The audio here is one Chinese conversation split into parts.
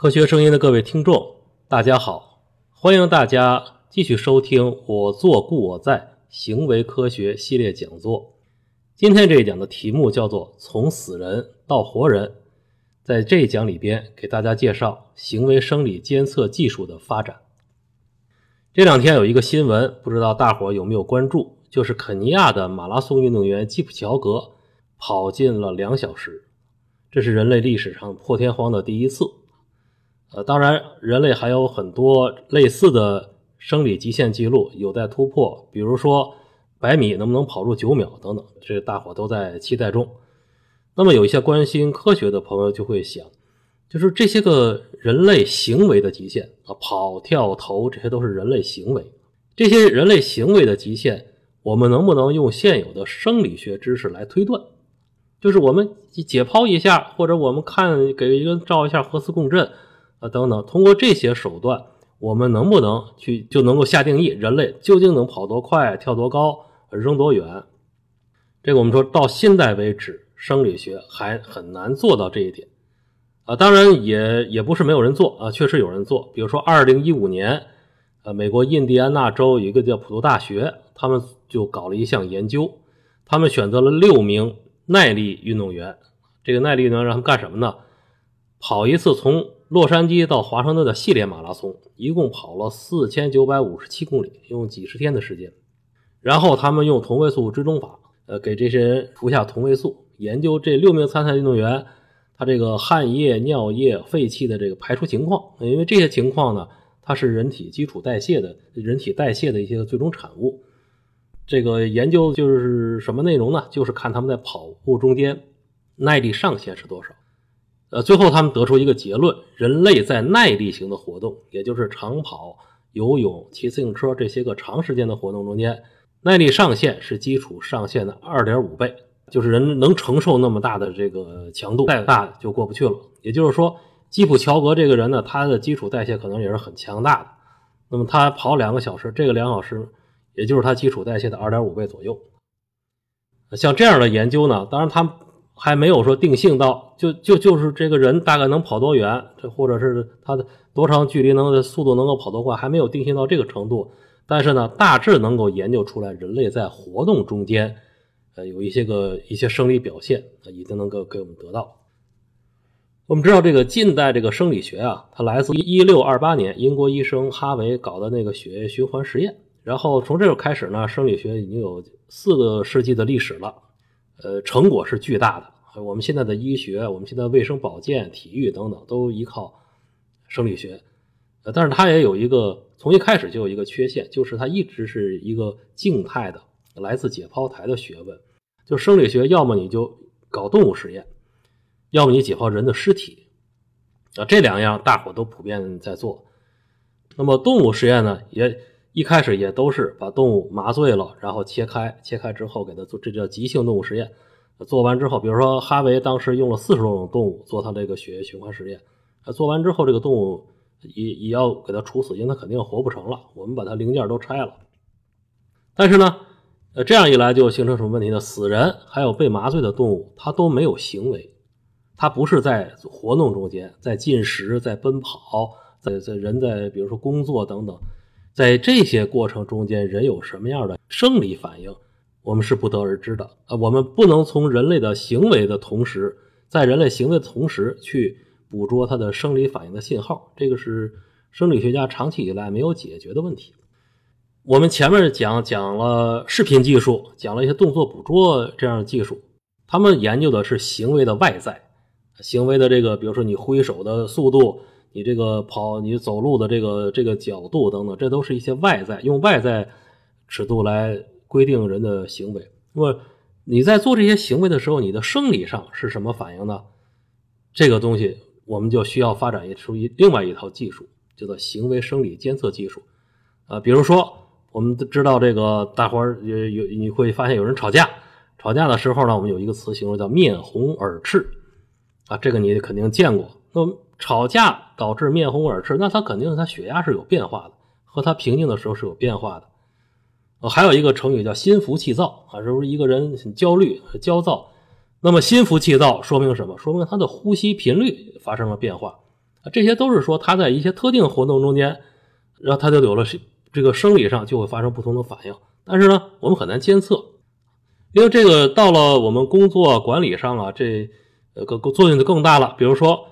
科学声音的各位听众，大家好！欢迎大家继续收听“我做故我在”行为科学系列讲座。今天这一讲的题目叫做“从死人到活人”。在这一讲里边，给大家介绍行为生理监测技术的发展。这两天有一个新闻，不知道大伙有没有关注？就是肯尼亚的马拉松运动员基普乔格跑进了两小时，这是人类历史上破天荒的第一次。呃，当然，人类还有很多类似的生理极限记录有待突破，比如说百米能不能跑入九秒等等，这大伙都在期待中。那么，有一些关心科学的朋友就会想，就是这些个人类行为的极限啊，跑、跳、投，这些都是人类行为。这些人类行为的极限，我们能不能用现有的生理学知识来推断？就是我们解剖一下，或者我们看给一个照一下核磁共振啊等等，通过这些手段，我们能不能去就能够下定义，人类究竟能跑多快、跳多高、扔多远？这个我们说到现在为止。生理学还很难做到这一点，啊，当然也也不是没有人做啊，确实有人做。比如说，二零一五年，呃，美国印第安纳州有一个叫普渡大学，他们就搞了一项研究，他们选择了六名耐力运动员，这个耐力运动员让他们干什么呢？跑一次从洛杉矶到华盛顿的系列马拉松，一共跑了四千九百五十七公里，用几十天的时间。然后他们用同位素追踪法，呃，给这些人服下同位素。研究这六名参赛运动员，他这个汗液、尿液、废气的这个排出情况，因为这些情况呢，它是人体基础代谢的，人体代谢的一些最终产物。这个研究就是什么内容呢？就是看他们在跑步中间耐力上限是多少。呃，最后他们得出一个结论：人类在耐力型的活动，也就是长跑、游泳、骑自行车这些个长时间的活动中间，耐力上限是基础上限的二点五倍。就是人能承受那么大的这个强度，再大就过不去了。也就是说，基普乔格这个人呢，他的基础代谢可能也是很强大的。那么他跑两个小时，这个两小时也就是他基础代谢的二点五倍左右。像这样的研究呢，当然他还没有说定性到，就就就是这个人大概能跑多远，这或者是他的多长距离能速度能够跑多快，还没有定性到这个程度。但是呢，大致能够研究出来人类在活动中间。呃，有一些个一些生理表现啊，已经能够给我们得到。我们知道这个近代这个生理学啊，它来自一六二八年英国医生哈维搞的那个血液循环实验。然后从这时候开始呢，生理学已经有四个世纪的历史了，呃，成果是巨大的。我们现在的医学，我们现在卫生保健、体育等等都依靠生理学。呃，但是它也有一个从一开始就有一个缺陷，就是它一直是一个静态的，来自解剖台的学问。就生理学，要么你就搞动物实验，要么你解剖人的尸体，啊，这两样大伙都普遍在做。那么动物实验呢，也一开始也都是把动物麻醉了，然后切开，切开之后给它做，这叫急性动物实验。做完之后，比如说哈维当时用了四十多种动物做他这个血液循环实验，做完之后这个动物也也要给它处死，因为它肯定活不成了。我们把它零件都拆了，但是呢。呃，这样一来就形成什么问题呢？死人还有被麻醉的动物，它都没有行为，它不是在活动中间，在进食、在奔跑、在在人在比如说工作等等，在这些过程中间，人有什么样的生理反应，我们是不得而知的。啊，我们不能从人类的行为的同时，在人类行为的同时去捕捉它的生理反应的信号，这个是生理学家长期以来没有解决的问题。我们前面讲讲了视频技术，讲了一些动作捕捉这样的技术，他们研究的是行为的外在，行为的这个，比如说你挥手的速度，你这个跑，你走路的这个这个角度等等，这都是一些外在，用外在尺度来规定人的行为。那么你在做这些行为的时候，你的生理上是什么反应呢？这个东西我们就需要发展出一另外一套技术，叫做行为生理监测技术，啊，比如说。我们知道这个，大伙儿有有你会发现有人吵架，吵架的时候呢，我们有一个词形容叫面红耳赤，啊，这个你肯定见过。那么吵架导致面红耳赤，那他肯定他血压是有变化的，和他平静的时候是有变化的。呃，还有一个成语叫心浮气躁啊，是不是一个人很焦虑、很焦躁？那么心浮气躁说明什么？说明他的呼吸频率发生了变化。这些都是说他在一些特定活动中间，然后他就有了这个生理上就会发生不同的反应。但是呢，我们很难监测，因为这个到了我们工作管理上啊，这呃个作用就更大了。比如说，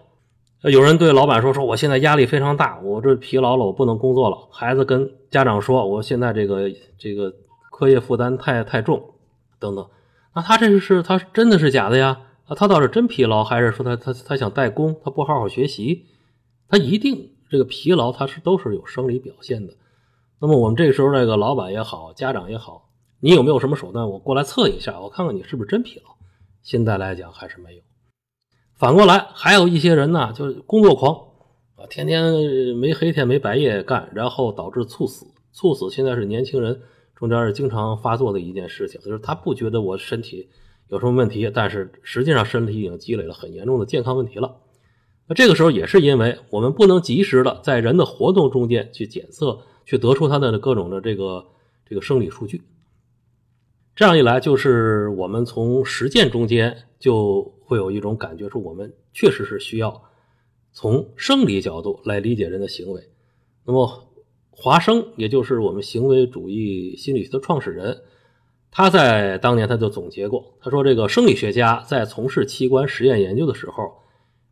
有人对老板说：“说我现在压力非常大，我这疲劳了，我不能工作了。”孩子跟家长说：“我现在这个这个课业负担太太重，等等。”那他这是他真的是假的呀？啊，他倒是真疲劳，还是说他他他想代工，他不好好学习？他一定这个疲劳，他是都是有生理表现的。那么我们这个时候，这个老板也好，家长也好，你有没有什么手段？我过来测一下，我看看你是不是真疲劳。现在来讲还是没有。反过来，还有一些人呢，就是工作狂啊，天天没黑天没白夜干，然后导致猝死。猝死现在是年轻人中间是经常发作的一件事情，就是他不觉得我身体有什么问题，但是实际上身体已经积累了很严重的健康问题了。那这个时候也是因为我们不能及时的在人的活动中间去检测，去得出他的各种的这个这个生理数据。这样一来，就是我们从实践中间就会有一种感觉，说我们确实是需要从生理角度来理解人的行为。那么华生，也就是我们行为主义心理学的创始人，他在当年他就总结过，他说这个生理学家在从事器官实验研究的时候。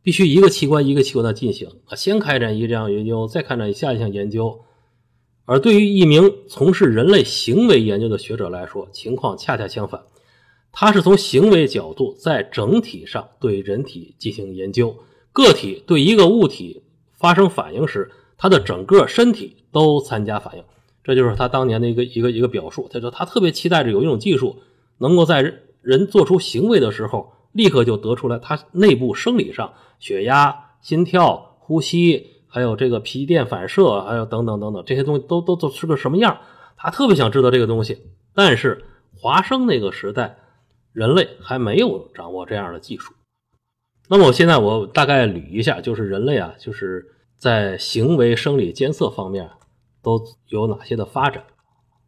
必须一个器官一个器官的进行啊，先开展一这样研究，再开展下一项研究。而对于一名从事人类行为研究的学者来说，情况恰恰相反，他是从行为角度在整体上对人体进行研究。个体对一个物体发生反应时，他的整个身体都参加反应。这就是他当年的一个一个一个表述。他说他特别期待着有一种技术，能够在人做出行为的时候。立刻就得出来，他内部生理上血压、心跳、呼吸，还有这个皮电反射，还有等等等等这些东西都都都是个什么样？他特别想知道这个东西。但是华生那个时代，人类还没有掌握这样的技术。那么我现在我大概捋一下，就是人类啊，就是在行为生理监测方面都有哪些的发展。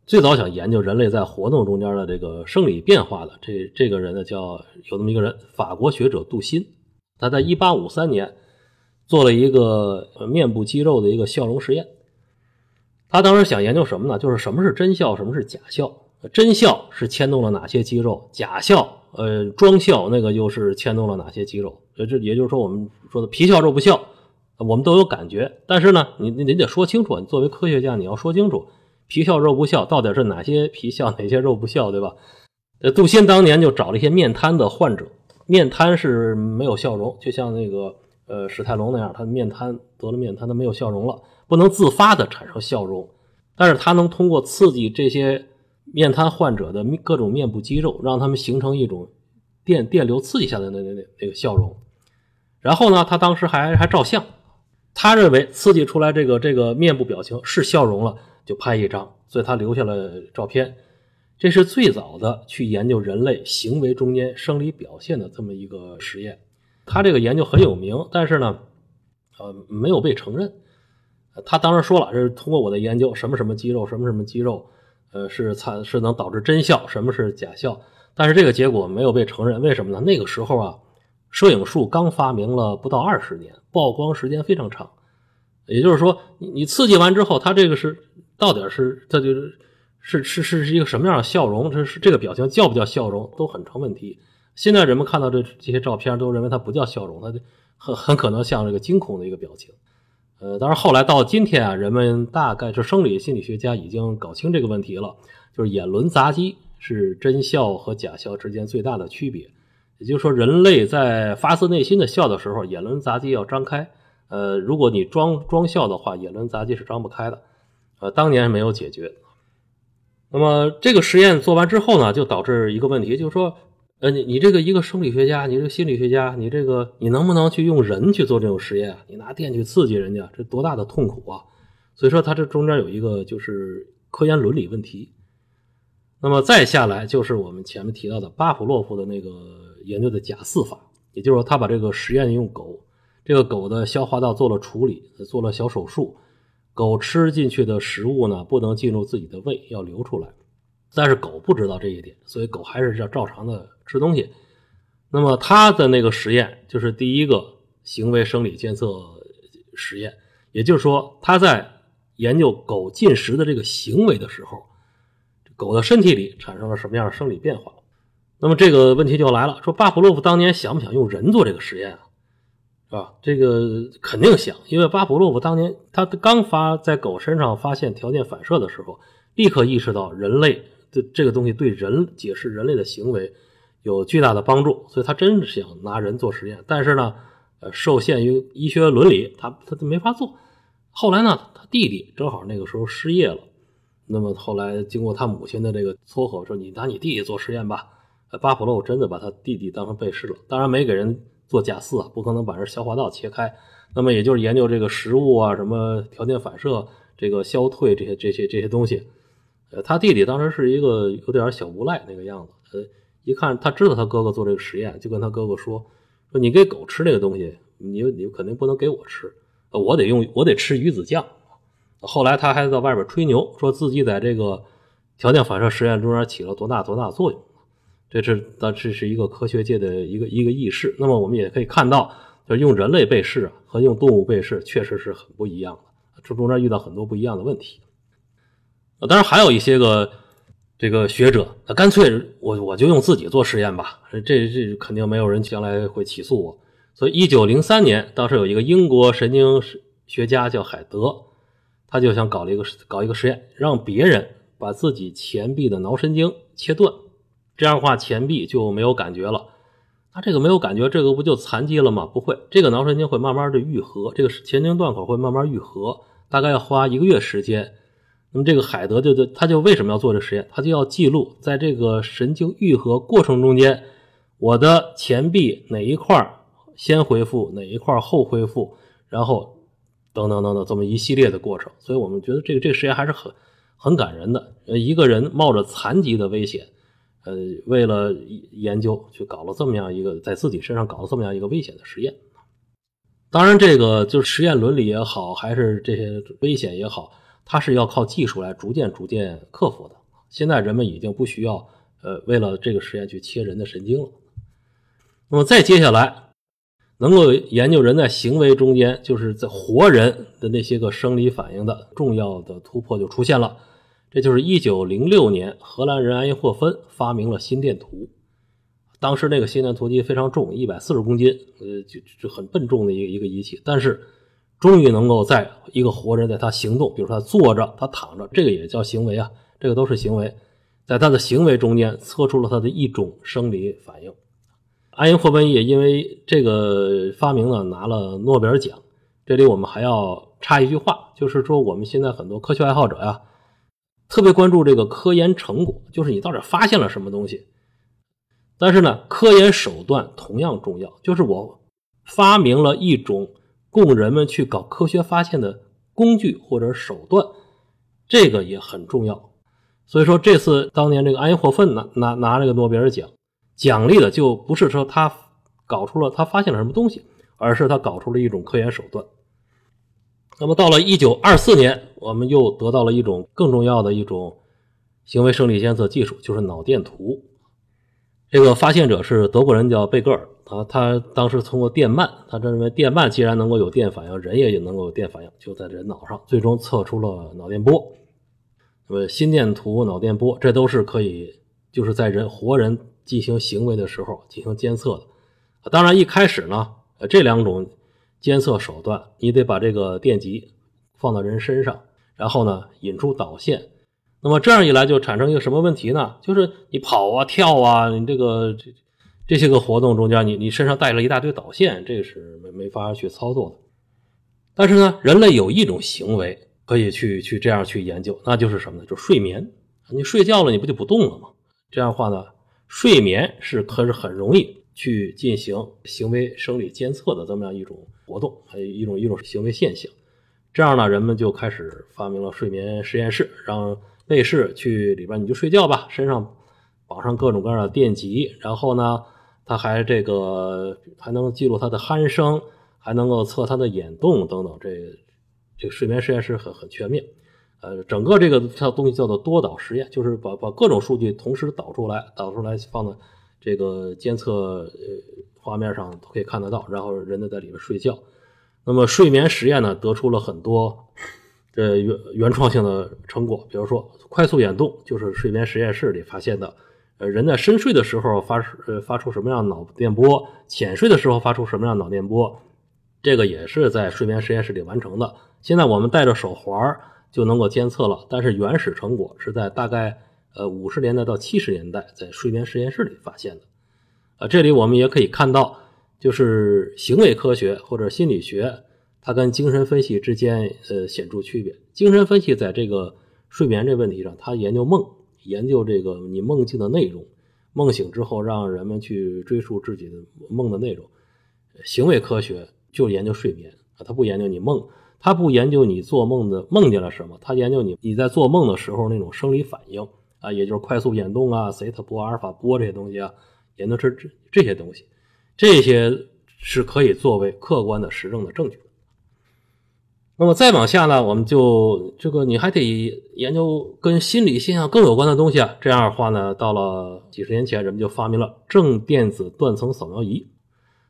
最早想研究人类在活动中间的这个生理变化的这这个人呢，叫有这么一个人，法国学者杜欣，他在一八五三年做了一个面部肌肉的一个笑容实验。他当时想研究什么呢？就是什么是真笑，什么是假笑？真笑是牵动了哪些肌肉？假笑，呃，装笑那个又是牵动了哪些肌肉？这也就是说，我们说的皮笑肉不笑，我们都有感觉，但是呢，你你得说清楚，你作为科学家，你要说清楚。皮笑肉不笑，到底是哪些皮笑，哪些肉不笑，对吧？呃，杜欣当年就找了一些面瘫的患者，面瘫是没有笑容，就像那个呃史泰龙那样，他面瘫得了面瘫，他没有笑容了，不能自发的产生笑容，但是他能通过刺激这些面瘫患者的各种面部肌肉，让他们形成一种电电流刺激下的那那那那个笑容。然后呢，他当时还还照相，他认为刺激出来这个这个面部表情是笑容了。就拍一张，所以他留下了照片。这是最早的去研究人类行为中间生理表现的这么一个实验。他这个研究很有名，但是呢，呃，没有被承认。他当时说了，这是通过我的研究，什么什么肌肉，什么什么肌肉，呃，是才是能导致真笑，什么是假笑。但是这个结果没有被承认，为什么呢？那个时候啊，摄影术刚发明了不到二十年，曝光时间非常长。也就是说，你你刺激完之后，他这个是。到底是这就是是是是一个什么样的笑容？这是这个表情叫不叫笑容都很成问题。现在人们看到这这些照片都认为它不叫笑容，它很很可能像这个惊恐的一个表情。呃，当然后来到今天啊，人们大概是生理心理学家已经搞清这个问题了，就是眼轮匝肌是真笑和假笑之间最大的区别。也就是说，人类在发自内心的笑的时候，眼轮匝肌要张开。呃，如果你装装笑的话，眼轮匝肌是张不开的。呃，当年没有解决。那么这个实验做完之后呢，就导致一个问题，就是说，呃，你你这个一个生理学家，你这个心理学家，你这个你能不能去用人去做这种实验啊？你拿电去刺激人家，这多大的痛苦啊！所以说，它这中间有一个就是科研伦理问题。那么再下来就是我们前面提到的巴甫洛夫的那个研究的假饲法，也就是说，他把这个实验用狗，这个狗的消化道做了处理，做了小手术。狗吃进去的食物呢，不能进入自己的胃，要流出来。但是狗不知道这一点，所以狗还是要照常的吃东西。那么他的那个实验就是第一个行为生理监测实验，也就是说，他在研究狗进食的这个行为的时候，狗的身体里产生了什么样的生理变化？那么这个问题就来了，说巴甫洛夫当年想不想用人做这个实验啊？是吧？这个肯定想，因为巴甫洛夫当年他刚发在狗身上发现条件反射的时候，立刻意识到人类的这个东西对人解释人类的行为有巨大的帮助，所以他真是想拿人做实验。但是呢，呃，受限于医学伦理，他他没法做。后来呢，他弟弟正好那个时候失业了，那么后来经过他母亲的这个撮合，说你拿你弟弟做实验吧。巴甫洛真的把他弟弟当成被试了，当然没给人。做假饲啊，不可能把人消化道切开。那么也就是研究这个食物啊，什么条件反射、这个消退这些、这些、这些东西。呃，他弟弟当时是一个有点小无赖那个样子。呃，一看他知道他哥哥做这个实验，就跟他哥哥说：“说你给狗吃这个东西，你你肯定不能给我吃，我得用我得吃鱼子酱。”后来他还在外边吹牛，说自己在这个条件反射实验中间起了多大多大作用。这是，这这是一个科学界的一个一个轶事。那么我们也可以看到，就是用人类被试和用动物被试确实是很不一样的，这中间遇到很多不一样的问题。当然还有一些个这个学者，那干脆我我就用自己做实验吧，这这肯定没有人将来会起诉我。所以，一九零三年，当时有一个英国神经学家叫海德，他就想搞了一个搞一个实验，让别人把自己前臂的脑神经切断。这样的话，前臂就没有感觉了。那这个没有感觉，这个不就残疾了吗？不会，这个脑神经会慢慢的愈合，这个前庭断口会慢慢愈合，大概要花一个月时间。那么这个海德就就他就为什么要做这实验？他就要记录在这个神经愈合过程中间，我的前臂哪一块先恢复，哪一块后恢复，然后等等等等这么一系列的过程。所以我们觉得这个这个实验还是很很感人的。呃，一个人冒着残疾的危险。呃，为了研究，去搞了这么样一个在自己身上搞了这么样一个危险的实验。当然，这个就是实验伦理也好，还是这些危险也好，它是要靠技术来逐渐逐渐克服的。现在人们已经不需要呃，为了这个实验去切人的神经了。那么再接下来，能够研究人在行为中间，就是在活人的那些个生理反应的重要的突破就出现了。这就是一九零六年，荷兰人埃因霍芬发明了心电图。当时那个心电图机非常重，一百四十公斤，呃，就就很笨重的一个一个仪器。但是，终于能够在一个活人在他行动，比如说他坐着、他躺着，这个也叫行为啊，这个都是行为，在他的行为中间测出了他的一种生理反应。爱因霍芬也因为这个发明呢拿了诺贝尔奖。这里我们还要插一句话，就是说我们现在很多科学爱好者呀。特别关注这个科研成果，就是你到底发现了什么东西。但是呢，科研手段同样重要，就是我发明了一种供人们去搞科学发现的工具或者手段，这个也很重要。所以说，这次当年这个安因霍芬拿拿拿这个诺贝尔奖，奖励的就不是说他搞出了他发现了什么东西，而是他搞出了一种科研手段。那么到了一九二四年，我们又得到了一种更重要的一种行为生理监测技术，就是脑电图。这个发现者是德国人，叫贝格尔。他他当时通过电鳗，他认为电鳗既然能够有电反应，人也也能够有电反应，就在人脑上，最终测出了脑电波。那么心电图、脑电波，这都是可以就是在人活人进行行为的时候进行监测的。当然，一开始呢，呃这两种。监测手段，你得把这个电极放到人身上，然后呢引出导线。那么这样一来就产生一个什么问题呢？就是你跑啊跳啊，你这个这这些个活动中间，你你身上带了一大堆导线，这个是没没法去操作的。但是呢，人类有一种行为可以去去这样去研究，那就是什么呢？就睡眠。你睡觉了，你不就不动了吗？这样的话呢，睡眠是可是很容易去进行行为生理监测的这么样一种。活动还有一种一种行为现象，这样呢，人们就开始发明了睡眠实验室，让被试去里边你就睡觉吧，身上绑上各种各样的电极，然后呢，他还这个还能记录他的鼾声，还能够测他的眼动等等，这这个睡眠实验室很很全面，呃，整个这个叫东西叫做多导实验，就是把把各种数据同时导出来，导出来放到这个监测呃。画面上都可以看得到，然后人呢在里面睡觉。那么睡眠实验呢，得出了很多这原原创性的成果，比如说快速眼动，就是睡眠实验室里发现的。呃，人在深睡的时候发呃发出什么样脑电波，浅睡的时候发出什么样脑电波，这个也是在睡眠实验室里完成的。现在我们戴着手环就能够监测了，但是原始成果是在大概呃五十年代到七十年代在睡眠实验室里发现的。啊，这里我们也可以看到，就是行为科学或者心理学，它跟精神分析之间呃显著区别。精神分析在这个睡眠这问题上，它研究梦。研究这个你梦境的内容，梦醒之后让人们去追溯自己的梦的内容。行为科学就研究睡眠啊，他不研究你梦，他不研究你做梦的梦见了什么，他研究你你在做梦的时候那种生理反应啊，也就是快速眼动啊、西塔波、阿尔法波这些东西啊，研究这这这些东西，这些是可以作为客观的实证的证据。那么再往下呢，我们就这个你还得研究跟心理现象更有关的东西啊。这样的话呢，到了几十年前，人们就发明了正电子断层扫描仪。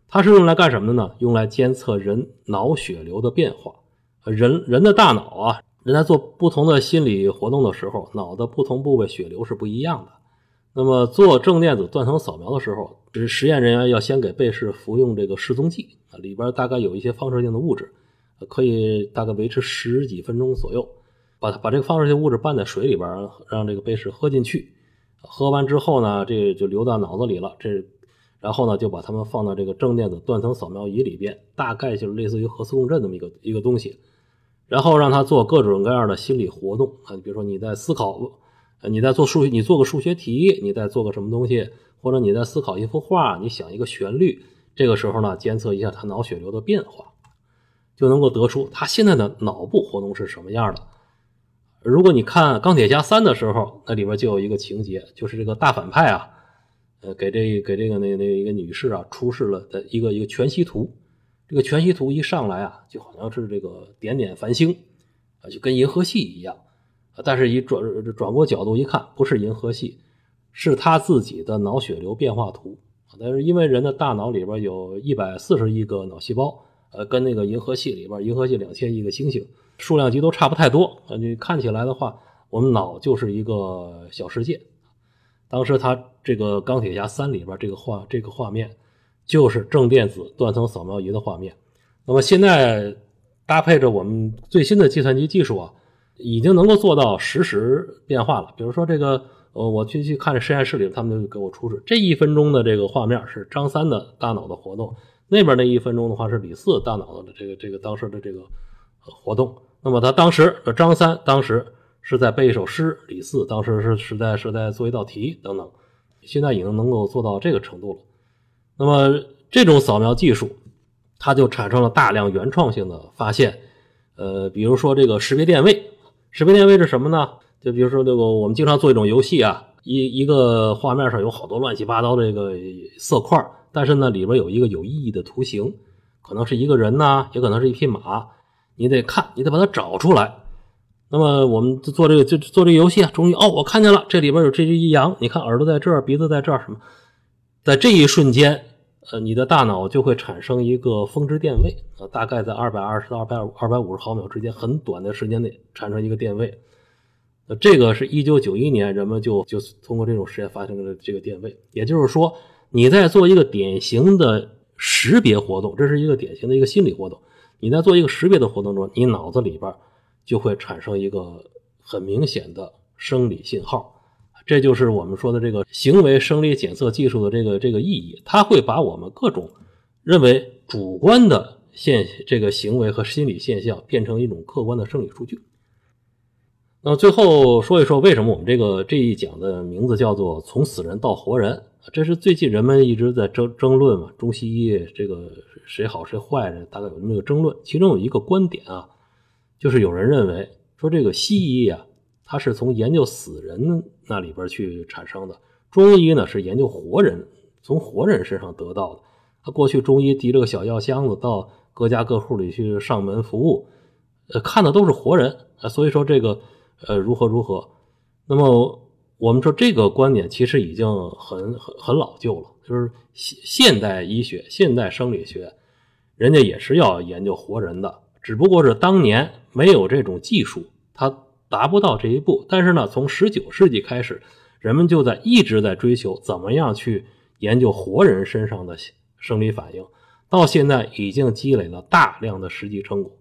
它是用来干什么的呢？用来监测人脑血流的变化。人人的大脑啊，人在做不同的心理活动的时候，脑的不同部位血流是不一样的。那么做正电子断层扫描的时候，是实验人员要先给被试服用这个示踪剂啊，里边大概有一些放射性的物质。可以大概维持十几分钟左右，把它把这个放射性物质拌在水里边，让这个被试喝进去。喝完之后呢，这就流到脑子里了。这然后呢，就把它们放到这个正电子断层扫描仪里边，大概就是类似于核磁共振这么一个一个东西。然后让他做各种各样的心理活动啊，比如说你在思考，你在做数学，你做个数学题，你在做个什么东西，或者你在思考一幅画，你想一个旋律。这个时候呢，监测一下他脑血流的变化。就能够得出他现在的脑部活动是什么样的。如果你看《钢铁侠三》的时候，那里边就有一个情节，就是这个大反派啊，呃，给这给这个那那一个女士啊出示了的一个一个全息图。这个全息图一上来啊，就好像是这个点点繁星啊，就跟银河系一样。但是，一转转过角度一看，不是银河系，是他自己的脑血流变化图。但是因为人的大脑里边有一百四十亿个脑细胞。呃，跟那个银河系里边，银河系两千亿个星星，数量级都差不太多。你看起来的话，我们脑就是一个小世界。当时他这个钢铁侠三里边这个画，这个画面就是正电子断层扫描仪的画面。那么现在搭配着我们最新的计算机技术啊，已经能够做到实时变化了。比如说这个，呃，我去去看实验室里，他们就给我出示这一分钟的这个画面是张三的大脑的活动。那边那一分钟的话是李四大脑的这个这个当时的这个活动，那么他当时张三当时是在背一首诗，李四当时是是在是在做一道题等等，现在已经能够做到这个程度了。那么这种扫描技术，它就产生了大量原创性的发现，呃，比如说这个识别电位，识别电位是什么呢？就比如说这个我们经常做一种游戏啊，一一个画面上有好多乱七八糟的这个色块。但是呢，里边有一个有意义的图形，可能是一个人呐，也可能是一匹马，你得看，你得把它找出来。那么我们做这个就做这个游戏啊，终于哦，我看见了，这里边有这只羊，你看耳朵在这儿，鼻子在这儿，什么？在这一瞬间，呃，你的大脑就会产生一个峰值电位啊，大概在二百二十到二百二百五十毫秒之间，很短的时间内产生一个电位。呃，这个是一九九一年人们就就通过这种实验发现了这个电位，也就是说。你在做一个典型的识别活动，这是一个典型的一个心理活动。你在做一个识别的活动中，你脑子里边就会产生一个很明显的生理信号，这就是我们说的这个行为生理检测技术的这个这个意义。它会把我们各种认为主观的现这个行为和心理现象变成一种客观的生理数据。那最后说一说，为什么我们这个这一讲的名字叫做“从死人到活人”。这是最近人们一直在争争论嘛，中西医这个谁好谁坏，大概有这么一个争论。其中有一个观点啊，就是有人认为说这个西医啊，它是从研究死人那里边去产生的；中医呢是研究活人，从活人身上得到的。他过去中医提着个小药箱子到各家各户里去上门服务，呃，看的都是活人啊，所以说这个呃如何如何，那么。我们说这个观点其实已经很很很老旧了，就是现现代医学、现代生理学人家也是要研究活人的，只不过是当年没有这种技术，它达不到这一步。但是呢，从十九世纪开始，人们就在一直在追求怎么样去研究活人身上的生理反应，到现在已经积累了大量的实际成果。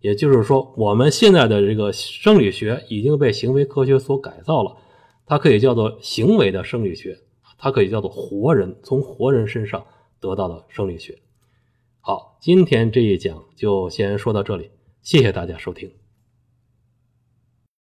也就是说，我们现在的这个生理学已经被行为科学所改造了，它可以叫做行为的生理学，它可以叫做活人，从活人身上得到的生理学。好，今天这一讲就先说到这里，谢谢大家收听。